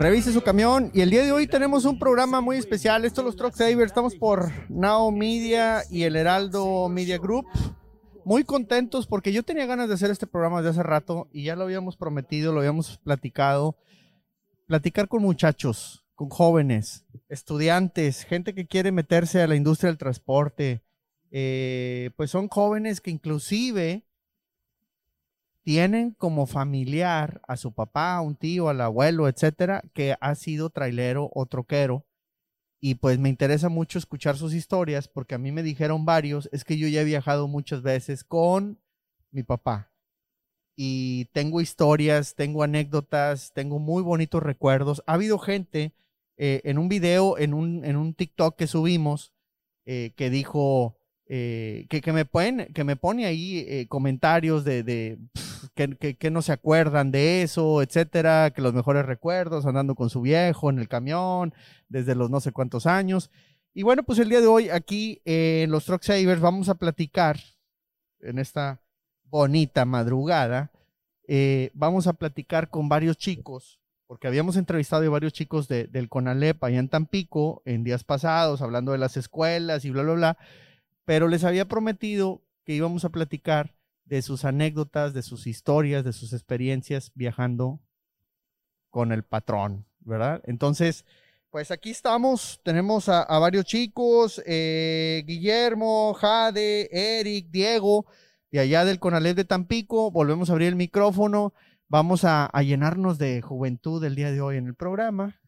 revise su camión. Y el día de hoy tenemos un programa muy especial. Esto es los Truck Savers. Estamos por Now Media y el Heraldo Media Group. Muy contentos porque yo tenía ganas de hacer este programa desde hace rato y ya lo habíamos prometido, lo habíamos platicado. Platicar con muchachos, con jóvenes, estudiantes, gente que quiere meterse a la industria del transporte. Eh, pues son jóvenes que inclusive tienen como familiar a su papá, a un tío, al abuelo, etcétera, que ha sido trailero o troquero. Y pues me interesa mucho escuchar sus historias porque a mí me dijeron varios, es que yo ya he viajado muchas veces con mi papá. Y tengo historias, tengo anécdotas, tengo muy bonitos recuerdos. Ha habido gente eh, en un video, en un, en un TikTok que subimos, eh, que dijo, eh, que, que, me ponen, que me pone ahí comentarios de que, no se acuerdan de eso, etcétera, que los mejores recuerdos, andando con su viejo en el camión, desde los no sé cuántos años. Y bueno, pues el día de hoy aquí en los Truck Savers vamos a platicar en esta bonita madrugada. Eh, vamos a platicar con varios chicos, porque habíamos entrevistado a varios chicos del CONALEP allá en Tampico en días pasados, hablando de las escuelas y bla, bla, bla. Pero les había prometido que íbamos a platicar de sus anécdotas, de sus historias, de sus experiencias viajando con el patrón, ¿verdad? Entonces, pues aquí estamos, tenemos a, varios chicos, eh, Guillermo, Jade, Eric, Diego, de allá del Conalep de Tampico, volvemos a abrir el micrófono, vamos a, a llenarnos de juventud el día de hoy en el programa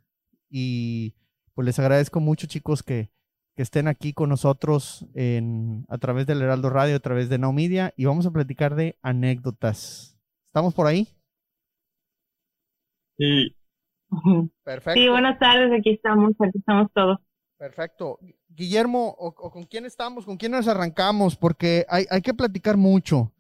y pues les agradezco mucho chicos que, que estén aquí con nosotros en, a través del Heraldo Radio, a través de Now Media, y vamos a platicar de anécdotas. ¿Estamos por ahí? Sí. Perfecto. Sí, buenas tardes, aquí estamos, aquí estamos todos. Perfecto. Guillermo, o, con quién estamos? ¿Con quién nos arrancamos? Porque hay, hay que platicar mucho.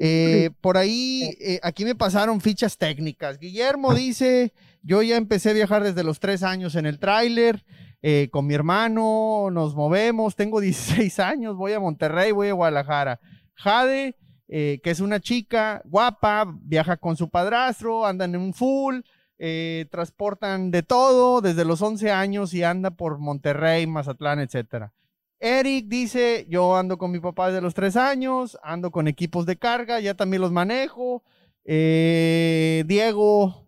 Eh, por ahí, eh, aquí me pasaron fichas técnicas. Guillermo dice, yo ya empecé a viajar desde los tres años en el tráiler. Eh, con mi hermano, nos movemos, tengo 16 años, voy a Monterrey, voy a Guadalajara. Jade, eh, que es una chica guapa, viaja con su padrastro, andan en un full, eh, transportan de todo desde los 11 años y anda por Monterrey, Mazatlán, etcétera. Eric dice, yo ando con mi papá desde los 3 años, ando con equipos de carga, ya también los manejo. Diego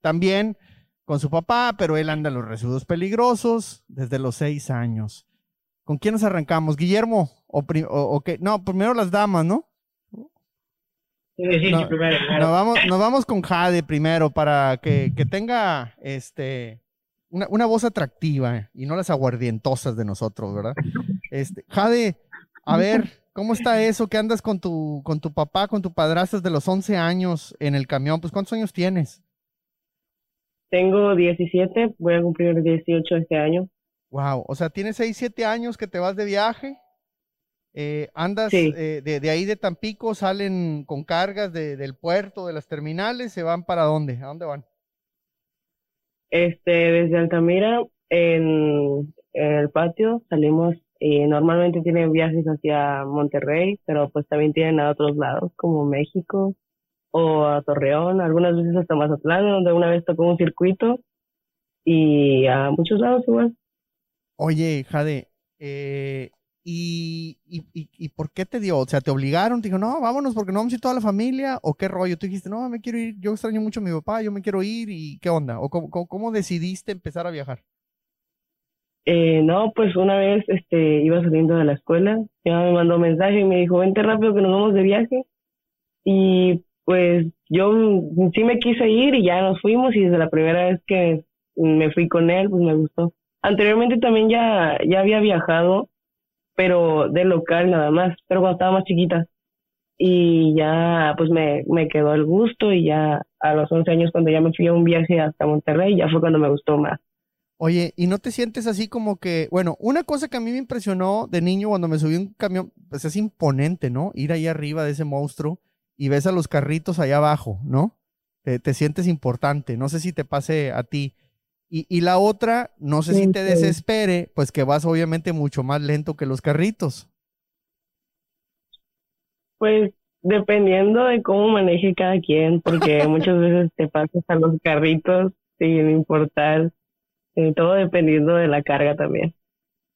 también con su papá, pero él anda en los residuos peligrosos desde los seis años. ¿Con quién nos arrancamos? ¿Guillermo? ¿O, o, qué? No, primero las damas, ¿no? Sí, sí, primero, Nos, vamos, nos vamos con Jade primero para que, que tenga este, una, una, voz atractiva y no las aguardientosas de nosotros, ¿verdad? Este, Jade, a ver, ¿cómo está eso? ¿Qué andas con tu, con tu papá, con tu padrastro desde los 11 años en el camión? Pues, ¿cuántos años tienes? Tengo 17, voy a cumplir 18 este año. Wow, o sea, tienes 6, 7 años que te vas de viaje. Eh, andas eh, de, ahí de Tampico, salen con cargas del puerto, de las terminales, ¿se van para dónde? ¿A dónde van? Este, desde Altamira, en, el patio, salimos y normalmente tienen viajes hacia Monterrey, pero pues también tienen a otros lados, como México, o a Torreón, algunas veces hasta Mazatlán, donde una vez tocó un circuito y a muchos lados igual. Oye, Jade, eh, ¿y, y, y, por qué te dio? O sea, ¿te obligaron? Te dijo, no, vámonos porque no vamos a ir toda la familia, o qué rollo? Tú dijiste, no, me quiero ir, yo extraño mucho a mi papá, yo me quiero ir, ¿y qué onda? ¿O cómo, cómo, decidiste empezar a viajar? Eh, no, pues una vez este, iba saliendo de la escuela, ya me mandó un mensaje y me dijo, vente rápido que nos vamos de viaje. Y pues yo sí me quise ir y ya nos fuimos y desde la primera vez que me fui con él, pues me gustó. Anteriormente también ya, ya había viajado, pero de local nada más, pero cuando estaba más chiquita. Y ya pues me, me quedó el gusto y ya a los 11 años cuando ya me fui a un viaje hasta Monterrey, ya fue cuando me gustó más. Oye, ¿y no te sientes así como que, bueno, una cosa que a mí me impresionó de niño cuando me subí un camión, pues es imponente, ¿no? Ir ahí arriba de ese monstruo y ves a los carritos allá abajo, ¿no? Te, sientes importante. No sé si te pase a ti. Y, la otra, no sé si te desespere, pues que vas obviamente mucho más lento que los carritos. Pues dependiendo de cómo maneje cada quien, porque muchas veces te pasas a los carritos sin importar, eh, todo dependiendo de la carga también.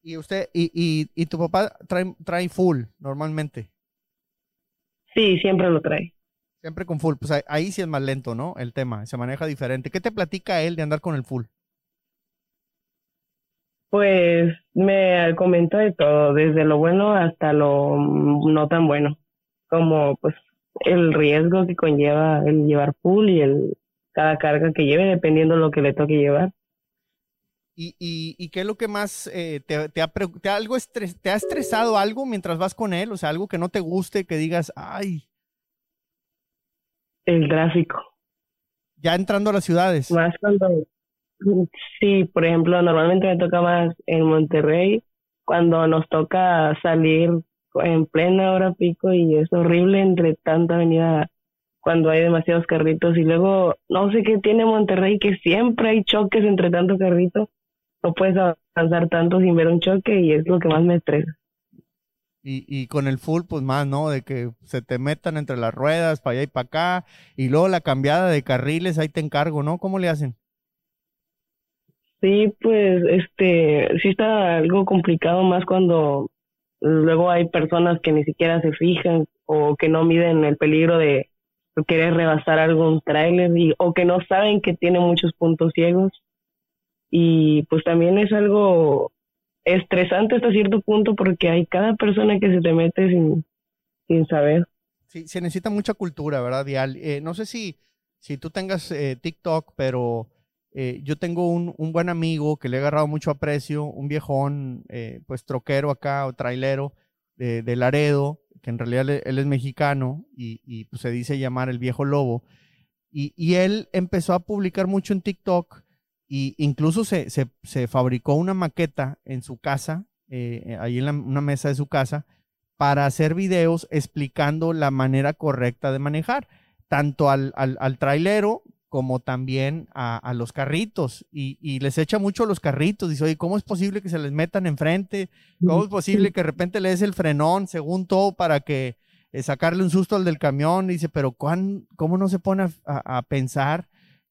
¿Y usted, y, y, y tu papá trae, trae full normalmente? Sí, siempre lo trae. Siempre con full. Pues ahí, sí es más lento, ¿no? El tema, se maneja diferente. ¿Qué te platica él de andar con el full? Pues me comenta de todo, desde lo bueno hasta lo no tan bueno, como pues el riesgo que conlleva el llevar full y el cada carga que lleve, dependiendo de lo que le toque llevar. ¿Y, y, y qué es lo que más eh, te, te, ha, te, algo te ha estresado algo mientras vas con él? O sea, algo que no te guste, que digas, ay. El tráfico. Ya entrando a las ciudades. Más cuando, sí, por ejemplo, normalmente me toca más en Monterrey, cuando nos toca salir en plena hora pico y es horrible entre tanta avenida cuando hay demasiados carritos y luego no sé qué tiene Monterrey que siempre hay choques entre tantos carritos no puedes avanzar tanto sin ver un choque y es lo que más me estresa. Y, y con el full, pues más, ¿no? De que se te metan entre las ruedas, para allá y para acá, y luego la cambiada de carriles, ahí te encargo, ¿no? ¿Cómo le hacen? Sí, pues, este, sí está algo complicado más cuando luego hay personas que ni siquiera se fijan o que no miden el peligro de querer rebasar algún tráiler o que no saben que tiene muchos puntos ciegos y pues también es algo estresante hasta cierto punto porque hay cada persona que se te mete sin, sin saber. Sí, se necesita mucha cultura, ¿verdad, Dial? Eh, no sé si, si tú tengas eh, TikTok, pero eh, yo tengo un, un, buen amigo que le he agarrado mucho aprecio, un viejón, pues troquero acá o trailero de, de, Laredo, que en realidad él, es mexicano y, y pues, se dice llamar el viejo lobo. Y, y él empezó a publicar mucho en TikTok y incluso se, se, se fabricó una maqueta en su casa, eh, ahí en una mesa de su casa, para hacer videos explicando la manera correcta de manejar, tanto al, al, al trailero como también a, a los carritos. Y, y, les echa mucho a los carritos. Dice, oye, ¿cómo es posible que se les metan enfrente? ¿Cómo es posible que de repente le des el frenón, según todo, para que eh, sacarle un susto al del camión? Dice, pero ¿cómo no se pone a, a pensar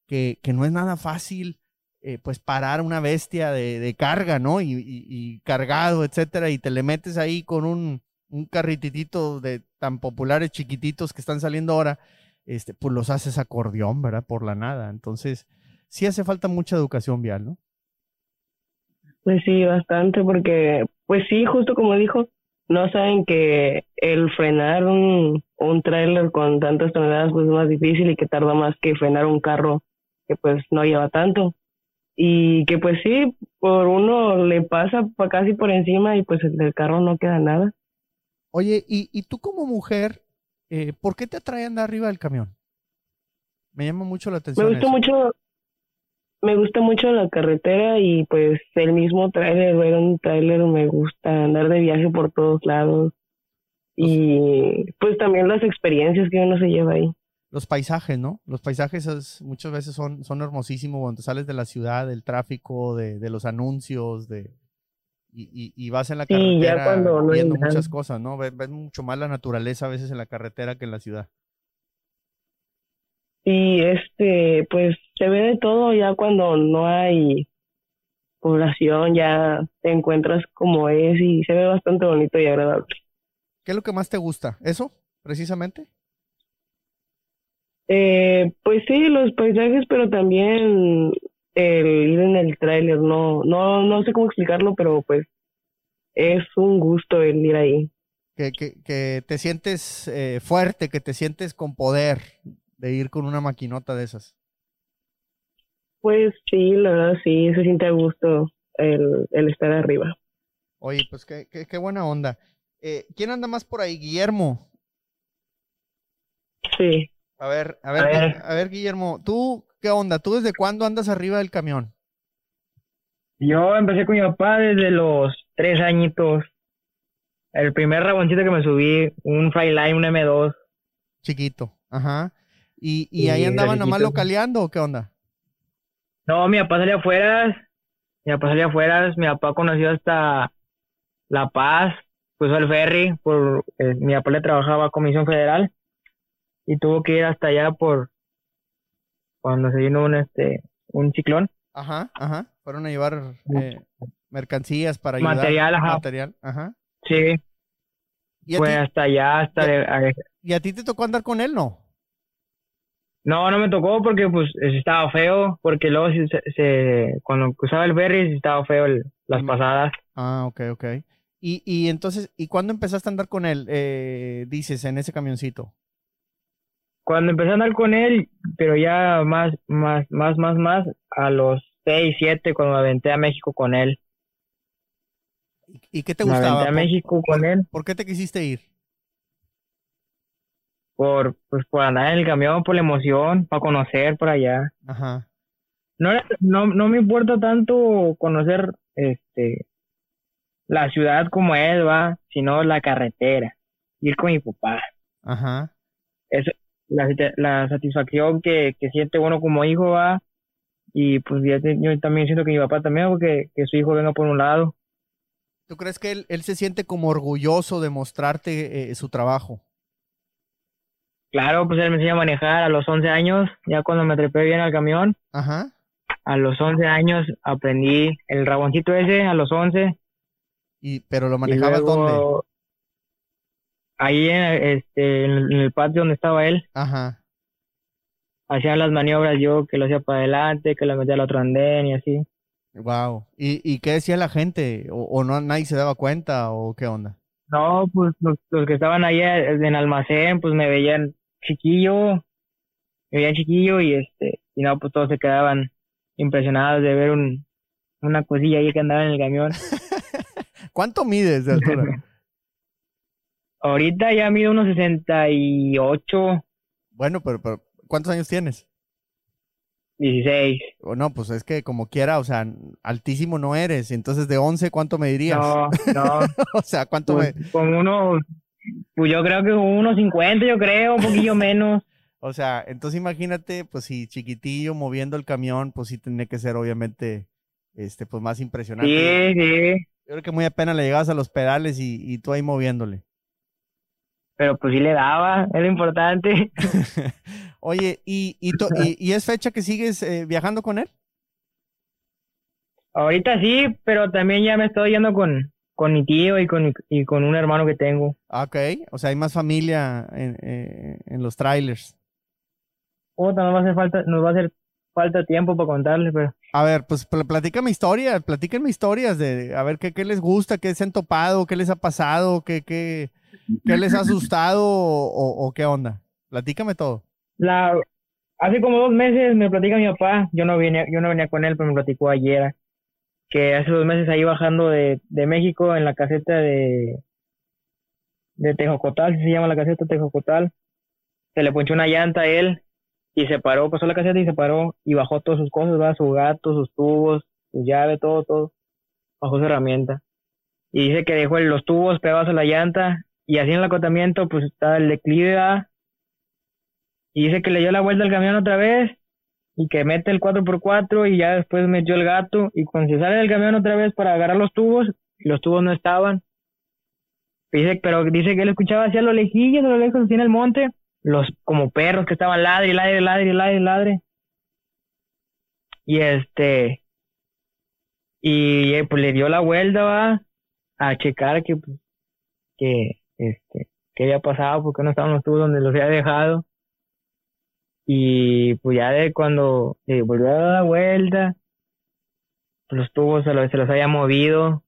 que, que, no es nada fácil eh, pues parar una bestia de, carga, ¿no? Y, cargado, etcétera, y te le metes ahí con un, un carrititito de tan populares chiquititos que están saliendo ahora, este, pues los haces acordeón, ¿verdad? Por la nada. Entonces, sí hace falta mucha educación vial, ¿no? Pues sí, bastante, porque, pues sí, justo como dijo, no saben que el frenar un, un trailer con tantas toneladas pues es más difícil y que tarda más que frenar un carro que pues no lleva tanto y que pues sí, por uno le pasa casi por encima y pues el del carro no queda nada. Oye, y, y tú como mujer, eh, ¿por qué te atrae andar arriba del camión? Me llama mucho la atención. Me gusta mucho, me gusta mucho la carretera y pues el mismo trailer, ver un trailer me gusta andar de viaje por todos lados y pues también las experiencias que uno se lleva ahí los paisajes, ¿no? Los paisajes muchas veces son, son hermosísimos cuando sales de la ciudad, del tráfico, de, de los anuncios, de y, y, vas en la carretera viendo muchas cosas, ¿no? Ves, mucho más la naturaleza a veces en la carretera que en la ciudad. Y este, pues se ve de todo ya cuando no hay población, ya te encuentras como es y se ve bastante bonito y agradable. ¿Qué es lo que más te gusta? ¿Eso, precisamente? Eh, pues sí, los paisajes, pero también el ir en el tráiler, no, no, no sé cómo explicarlo, pero pues es un gusto el ir ahí. Que, que, que te sientes eh, fuerte, que te sientes con poder de ir con una maquinota de esas. Pues sí, la verdad sí, se siente a gusto el, el estar arriba. Oye, pues qué, qué, qué buena onda. Eh, ¿Quién anda más por ahí? Guillermo. Sí. A ver, a ver, a ver, Guillermo, ¿tú qué onda? ¿Tú desde cuándo andas arriba del camión? Yo empecé con mi papá desde los tres añitos. El primer raboncito que me subí, un Flyline, un M2. Chiquito, ajá. ¿Y, y ahí andaban nomás localeando o qué onda? No, mi papá salía afuera, mi papá salía afuera, mi papá conoció hasta La Paz, puso el ferry, por, eh, mi papá le trabajaba a Comisión Federal y tuvo que ir hasta allá por cuando se vino un este un ciclón. Ajá, ajá. Fueron a llevar eh, mercancías para ayudar. Material, ajá. Material, ajá. Sí, ¿Y fue ti, hasta allá, hasta... Ya. de- a- y a ti te tocó andar con él, no? No, no me tocó porque pues estaba feo, porque luego se, se- cuando cruzaba el ferry estaba feo el- las pasadas. Ah, ok, ok. Y, y entonces, ¿y cuándo empezaste a andar con él? Eh, dices, en ese camioncito. Cuando empecé a andar con él, pero ya más, más, más, más, más, a los seis, siete, cuando me aventé a México con él. ¿Y, qué te me gustaba? aventé a ¿Por, México con él por qué te quisiste ir? por, pues, por andar en el camión, por la emoción, para conocer por allá. Ajá. No, no, no me importa tanto conocer, este, la ciudad como es, va, sino la carretera. Ir con mi papá. Ajá. eso, la, la satisfacción que, que siente uno como hijo va y pues ya te- yo también siento que mi papá también porque que su hijo venga por un lado ¿Tú crees que él, él se siente como orgulloso de mostrarte eh, su trabajo? claro pues él me enseñó a manejar a los 11 años ya cuando me trepé bien al camión Ajá. a los 11 años aprendí el raboncito ese a los 11 Y, pero lo manejabas luego dónde? Ahí en, este en el, patio donde estaba él Ajá. hacía las maniobras yo que lo hacía para adelante que lo metía al otro andén y así Wow. ¿Y, y qué decía la gente? ¿O, o no nadie se daba cuenta? ¿O qué onda? No, pues los, los que estaban ahí eh, en el almacén, pues me veían chiquillo, me veían chiquillo y este, y no, pues todos se quedaban impresionados de ver un, una cosilla ahí que andaba en el camión. ¿Cuánto mides de altura? Ahorita ya mido unos 68, bueno, pero, pero ¿cuántos años tienes? 16. O no, pues es que como quiera, o sea, altísimo no eres. Entonces, de 11, ¿cuánto me dirías? No, no, o sea, ¿cuánto pues, me...? con uno, pues yo creo que unos 50, yo creo, un poquillo menos. O sea, entonces imagínate, pues si chiquitillo moviendo el camión, pues sí tenía que ser obviamente, este, pues más impresionante. Sí, sí, Yo creo que muy apenas le llegabas a los pedales y, y tú ahí moviéndole. Pero pues sí le daba, lo importante. Oye, ¿y, y, to- y- y es fecha que sigues eh, viajando con él? Ahorita sí, pero también ya me estoy yendo con, con mi tío y con, y con un hermano que tengo. Ah, Ok, o sea, hay más familia en, eh, en los trailers. Puta, nos va a hacer falta, nos va a hacer falta tiempo para contarles, pero A ver, pues pl- platícame historias, platíquenme historias de, a ver, qué, qué les gusta, qué se han topado, qué les ha pasado, qué, qué, qué les ha asustado o, qué onda. Platícame todo. la hace como dos meses me platica mi papá, yo no venía, yo no venía con él, pero me platicó ayer que hace dos meses ahí bajando de, México en la caseta de de Tejocotal, se llama la caseta Tejocotal, se le ponchó una llanta a él y se paró, pasó la caseta y se paró y bajó todas sus cosas, ¿va? su gato, sus tubos, su llave, todo, todo, bajó su herramienta. Y dice que dejó los tubos pegados a la llanta y así en el acotamiento pues está el declive, ¿va? Y dice que le dio la vuelta al camión otra vez y que mete el 4x4 y ya después metió el gato y cuando se sale del camión otra vez para agarrar los tubos, los tubos no estaban. Dice, pero dice que él escuchaba hacia lo lejillos, a lo lejos, así en el monte, los como perros que estaban ladre, ladre, ladre, ladre, ladre. Y este, y pues le dio la vuelta, va, a checar que, que, este, qué había pasado, porque no estaban los tubos donde los había dejado. Y pues ya de cuando eh, volvió a dar la vuelta, pues, los tubos se los, se los había movido,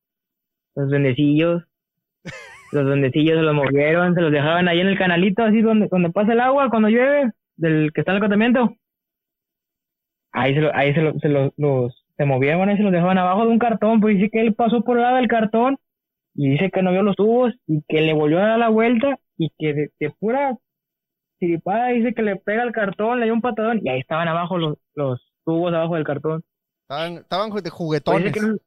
los duendecillos, los duendecillos se los movieron, se los dejaban ahí en el canalito, así donde, donde pasa el agua cuando llueve, del que está en el acotamiento. Ahí se, lo- ahí se, lo- se los, los- se movieron y se los dejaban abajo de un cartón, pues dice que él pasó por el lado del cartón y dice que no vio los tubos y que le volvió a dar la vuelta y que de, de pura chiripada dice que le pega el cartón, le dio un patadón y ahí estaban abajo los, los tubos abajo del cartón. Estaban, estaban de juguetones. no-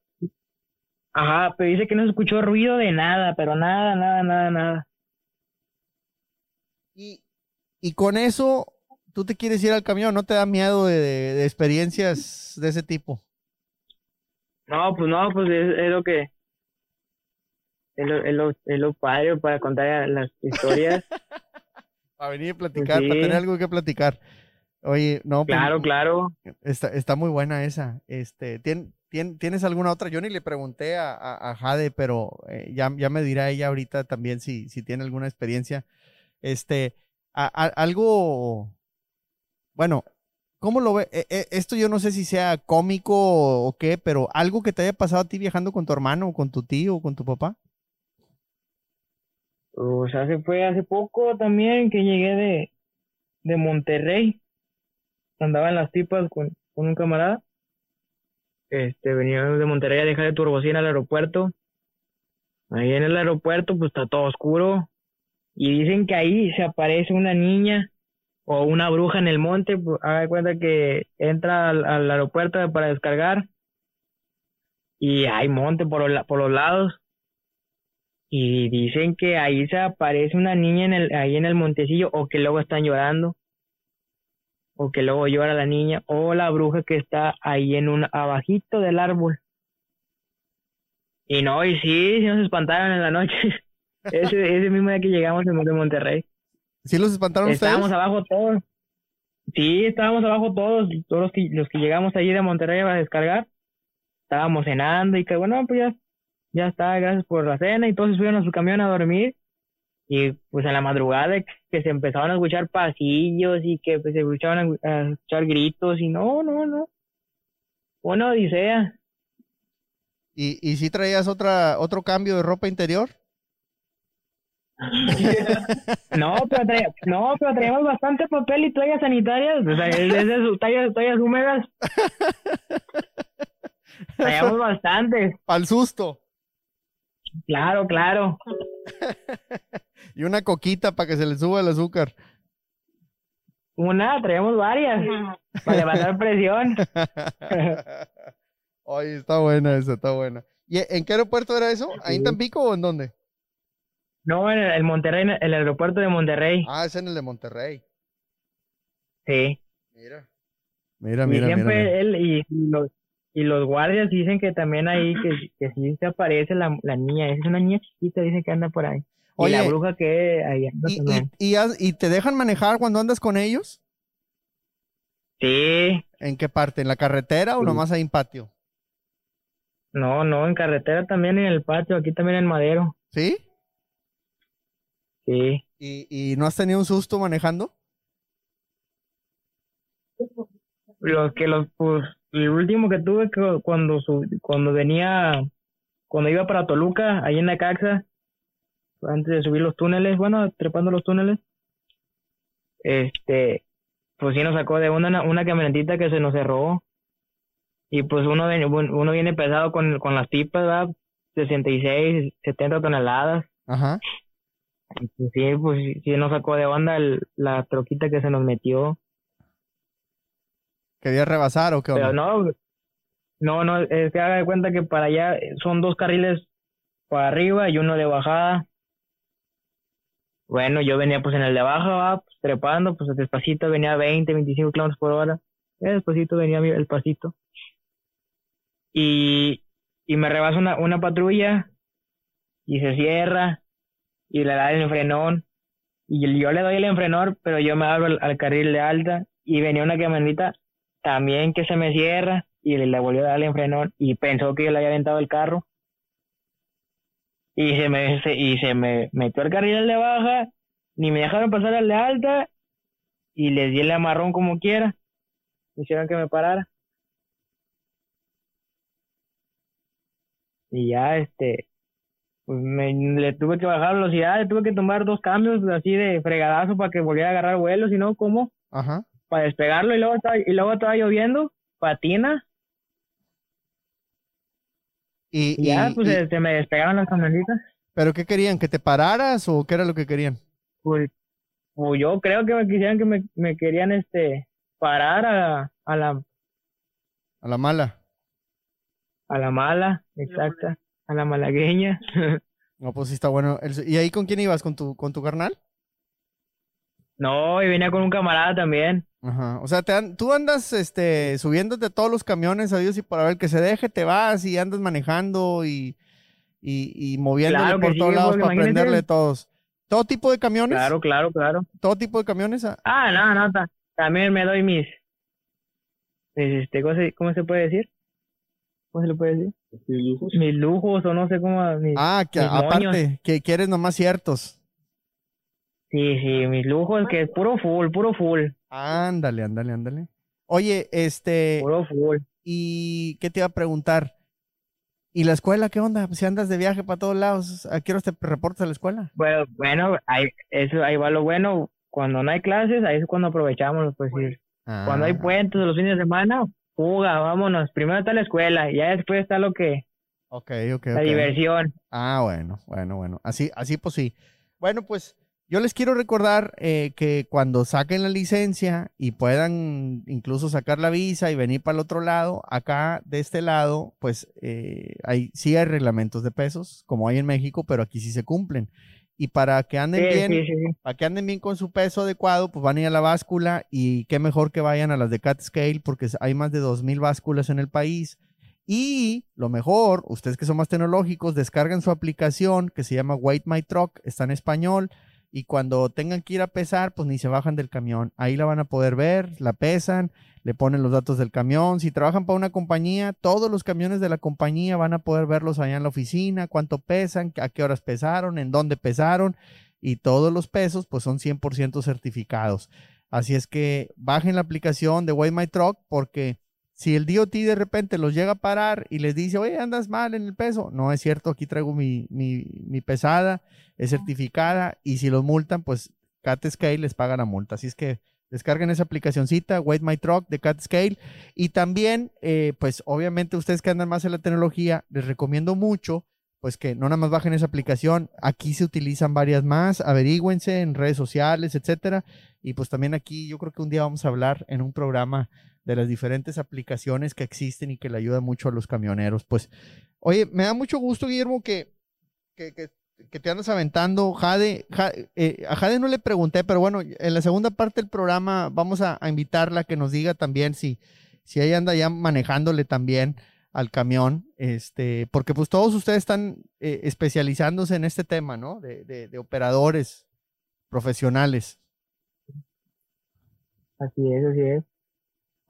Ajá, pero dice que no se escuchó ruido de nada, pero nada, nada, nada, nada. Y, y con eso, tú te quieres ir al camión, ¿no te da miedo de, de- de experiencias de ese tipo? No, pues no, pues es, es lo que es lo, es, lo, es lo padre para contar las historias. Para venir a platicar, Sí. para tener algo que platicar. Oye, no. pues, claro, claro. Está, está muy buena esa. Este, ¿tien, tienes alguna otra? Yo ni le pregunté a, Jade, pero eh, ya, ya, me dirá ella ahorita también si, si tiene alguna experiencia. Este, algo, bueno, ¿cómo lo ve? E, e, esto yo no sé si sea cómico o, qué, pero algo que te haya pasado a ti viajando con tu hermano, o con tu tío, o con tu papá. Pues hace, fue hace poco también que llegué de, de Monterrey andaba en las tipas con, un camarada. Este, veníamos de Monterrey a dejar de turbocina al aeropuerto. Ahí en el aeropuerto, pues está todo oscuro. Y dicen que ahí se aparece una niña o una bruja en el monte. Pues, haga cuenta que entra al, aeropuerto para descargar. Y hay monte por, por los lados. Y dicen que ahí se aparece una niña en el, ahí en el montecillo o que luego están llorando o que luego llora la niña, o la bruja que está ahí en un abajito del árbol. Y no, y sí, sí nos espantaron en la noche. ese, ese mismo día que llegamos de Monterrey. ¿Sí los espantaron estábamos abajo todos. Sí, estábamos abajo todos, todos los que, los que llegamos allí de Monterrey a descargar. Estábamos cenando y que bueno, pues ya, ya está, gracias por la cena. Y todos se subieron a su camión a dormir. Y pues en la madrugada que se empezaban a escuchar pasillos y que pues, se escuchaban a, escuchar gritos y no, no, no. Una odisea. ¿Y, y si traías otra, otro cambio de ropa interior? no, pero no, pero traíamos bastante papel y toallas sanitarias, o sea, tallas, toallas húmedas. Traíamos bastantes. Al susto. Claro, claro. y una coquita para que se le suba el azúcar. Una, traemos varias para levantar presión. Oye, está buena esa, está buena. ¿Y en qué aeropuerto era eso? ¿Ahí en Tampico o en dónde? No, en el Monterrey, el aeropuerto de Monterrey. Ah, es en el de Monterrey. Sí. Mira. Mira, mira, y siempre él y los, y los guardias dicen que también ahí que, que sí se aparece la, la niña, es una niña chiquita, dice que anda por ahí. y la bruja que ahí anda y, y, te dejan manejar cuando andas con ellos? Sí. ¿En qué parte? ¿En la carretera o nomás ahí en patio? No, no, en carretera también en el patio, aquí también en Madero. ¿Sí? Sí. ¿Y, y no has tenido un susto manejando? Los que los, pues, el último que tuve que cuando cuando venía, cuando iba para Toluca, ahí en la Caxa, antes de subir los túneles, bueno, trepando los túneles, este, pues sí nos sacó de una, una camionetita que se nos cerró. Y pues uno, uno viene pesado con, con las pipas, ¿verdad? 66, 70 toneladas. Ajá. Pues sí, pues sí nos sacó de onda la troquita que se nos metió. ¿Quería rebasar o qué Pero no, no, no, es que haga de cuenta que para allá son dos carriles para arriba y uno de bajada. Bueno, yo venía pues en el de abajo, pues, trepando, pues despacito venía a 20, 25 kilómetros por hora. despacito venía el pasito. Y, y me rebasa una, una patrulla y se cierra y le da el enfrenón. Y yo le doy el enfrenor, pero yo me abro al, al carril de alta y venía una camioneta también que se me cierra y le, volvió a darle en frenón y pensó que yo le había aventado el carro. Y se me y se me metió el carril de baja ni me dejaron pasar al de alta y les di el amarrón como quiera. Hicieron que me parara. Y ya este pues me le tuve que bajar velocidad le tuve que tomar dos cambios así de fregadazo para que volviera a agarrar vuelo si no cómo ajá para despegarlo y luego estaba, y luego estaba lloviendo, patina. Y, ya, pues se, me despegaron las camionetitas. ¿Pero qué querían? ¿Que te pararas o qué era lo que querían? Pues, pues yo creo que me quisieran que me, me querían este parar a, a la a la mala. A la mala, exacta, a la malagueña. no, pues sí está bueno. ¿Y ahí con quién ibas? ¿Con tu, con tu carnal? No, y venía con un camarada también. Ajá. O sea, te tú andas este, subiéndote todos los camiones a Dios y para ver que se deje, te vas y andas manejando y, y, y moviéndole por todos lados para aprenderle todos. ¿Todo tipo de camiones? Claro, claro, claro. ¿Todo tipo de camiones? Ah, no, no, también me doy mis, mis, este, ¿cómo se, cómo se puede decir? ¿Cómo se le puede decir? Mis lujos o no sé cómo. Mis, Ah, que mis moños. aparte, que quieres nomás ciertos. Sí, sí, mis lujos, que es puro full, puro full, Ándale, ándale, ándale. Oye, este, puro full. ¿y qué te iba a preguntar? ¿Y la escuela qué onda? Si andas de viaje para todos lados, ¿a qué horas te reportas a la escuela? Bueno, bueno, ahí, eso, ahí va lo bueno. Cuando no hay clases, ahí es cuando aprovechamos, pues ir. Cuando hay Ah, puentes los fines de semana, fuga, vámonos. Primero está la escuela, y ya después está lo que, Ok, ok, la diversión. Ah, bueno, bueno, bueno. Así, así pues sí. Bueno, pues yo les quiero recordar eh, que cuando saquen la licencia y puedan incluso sacar la visa y venir para el otro lado, acá de este lado, pues eh, hay, sí hay reglamentos de pesos, como hay en México, pero aquí sí se cumplen. Y para que anden Sí, bien, sí, sí, sí. para que anden bien con su peso adecuado, pues van a ir a la báscula y qué mejor que vayan a las de Cat Scale porque hay más de 2.000 básculas en el país. Y lo mejor, ustedes que son más tecnológicos, descargan su aplicación que se llama Wait My Truck, está en español. Y cuando tengan que ir a pesar, pues ni se bajan del camión. Ahí la van a poder ver, la pesan, le ponen los datos del camión. Si trabajan para una compañía, todos los camiones de la compañía van a poder verlos allá en la oficina, cuánto pesan, a qué horas pesaron, en dónde pesaron. Y todos los pesos, pues son 100% certificados. Así es que bajen la aplicación de Weigh My Truck porque si el DOT de repente los llega a parar y les dice, oye, andas mal en el peso, no es cierto, aquí traigo mi, mi, mi pesada, es certificada y si los multan, pues Cat Scale les paga la multa. Así es que descarguen esa aplicacioncita, Wait My Truck de Cat Scale. Y también, eh, pues obviamente ustedes que andan más en la tecnología, les recomiendo mucho, pues que no nada más bajen esa aplicación, aquí se utilizan varias más, averígüense en redes sociales, etcétera. Y pues también aquí yo creo que un día vamos a hablar en un programa de las diferentes aplicaciones que existen y que le ayudan mucho a los camioneros. Pues, oye, me da mucho gusto, Guillermo, que, que, que, te andas aventando. Jade, Ja- eh, a Jade no le pregunté, pero bueno, en la segunda parte del programa vamos a, a invitarla a que nos diga también si, si ella anda ya manejándole también al camión, este, porque pues todos ustedes están eh, especializándose en este tema, ¿no? De, de, de operadores profesionales. Así es, así es.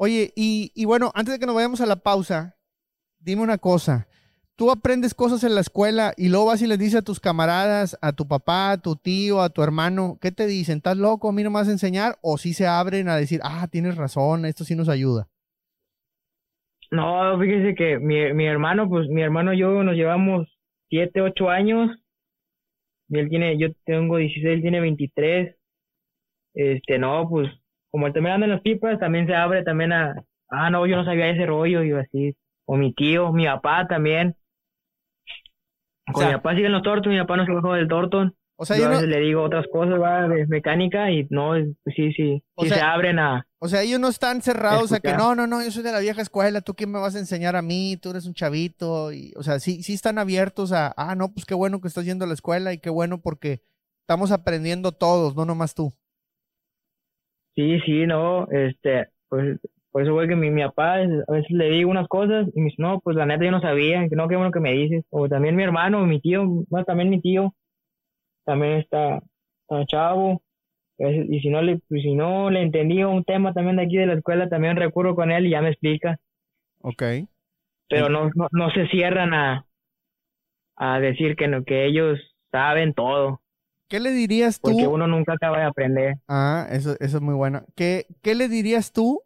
Oye, y, bueno, antes de que nos vayamos a la pausa, dime una cosa. Tú aprendes cosas en la escuela y luego vas y les dices a tus camaradas, a tu papá, a tu tío, a tu hermano, ¿qué te dicen? ¿Estás loco? ¿A mí no a enseñar? ¿O sí se abren a decir, ah, tienes razón, esto sí nos ayuda? No, fíjese que mi, mi hermano, pues mi hermano y yo nos llevamos siete, ocho años. Y él tiene, yo tengo 16, él tiene 23. Este, no, pues como él también anda en las pipas, también se abre también a, ah, no, yo no sabía ese rollo y así. O mi tío, mi papá también. O sea- mi papá siguen los tortos, mi papá no se bajó del tortón. O sea, yo yo a no- veces le digo otras cosas, va, de mecánica y no, es- pues sí, sí, O sí sea- se abren a, o sea, ellos no están cerrados a que Escuchar. no, no, no, yo soy de la vieja escuela, tú quién me vas a enseñar a mí, tú eres un chavito, y, o sea, sí, sí están abiertos a, ah, no, pues qué bueno que estás yendo a la escuela y qué bueno porque estamos aprendiendo todos, no nomás tú. Sí, sí, no, este, pues, por eso fue que mi, mi papá, a veces le digo unas cosas y me dice, no, pues la neta yo no sabía, que no, qué bueno que me dices, o también mi hermano, mi tío, bueno, también mi tío, también está, está chavo, y si no le, pues, si no le entendí un tema también de aquí de la escuela, también recurro con él y ya me explica, Ok. pero no, no, no se cierran a, a decir que no, que ellos saben todo, ¿Qué le dirías tú? porque uno nunca acaba de aprender. Ah, eso, eso es muy bueno. ¿Qué, qué le dirías tú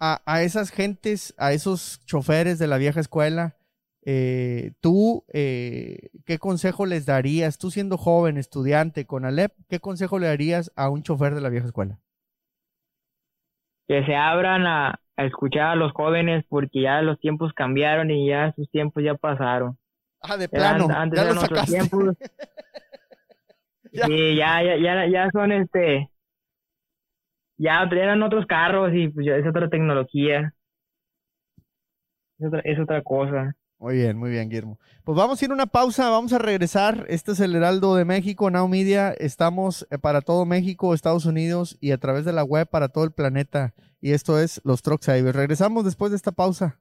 a, a esas gentes, a esos choferes de la vieja escuela? Eh, tú, eh, ¿qué consejo les darías? Tú siendo joven, estudiante con Alep, ¿qué consejo le darías a un chofer de la vieja escuela? que se abran a, a escuchar a los jóvenes porque ya los tiempos cambiaron y ya sus tiempos ya pasaron. Ah, de Eran- plano, antes ya eran otros tiempos. Ya. Sí, ya, ya, ya, ya son este, ya eran otros carros y pues ya es otra tecnología. Es otra, es otra cosa. Muy bien, muy bien, Guillermo. Pues vamos a ir a una pausa, vamos a regresar. Este es el Heraldo de México, Now Media. Estamos eh, para todo México, Estados Unidos y a través de la web para todo el planeta. Y esto es Los Truck. Regresamos después de esta pausa.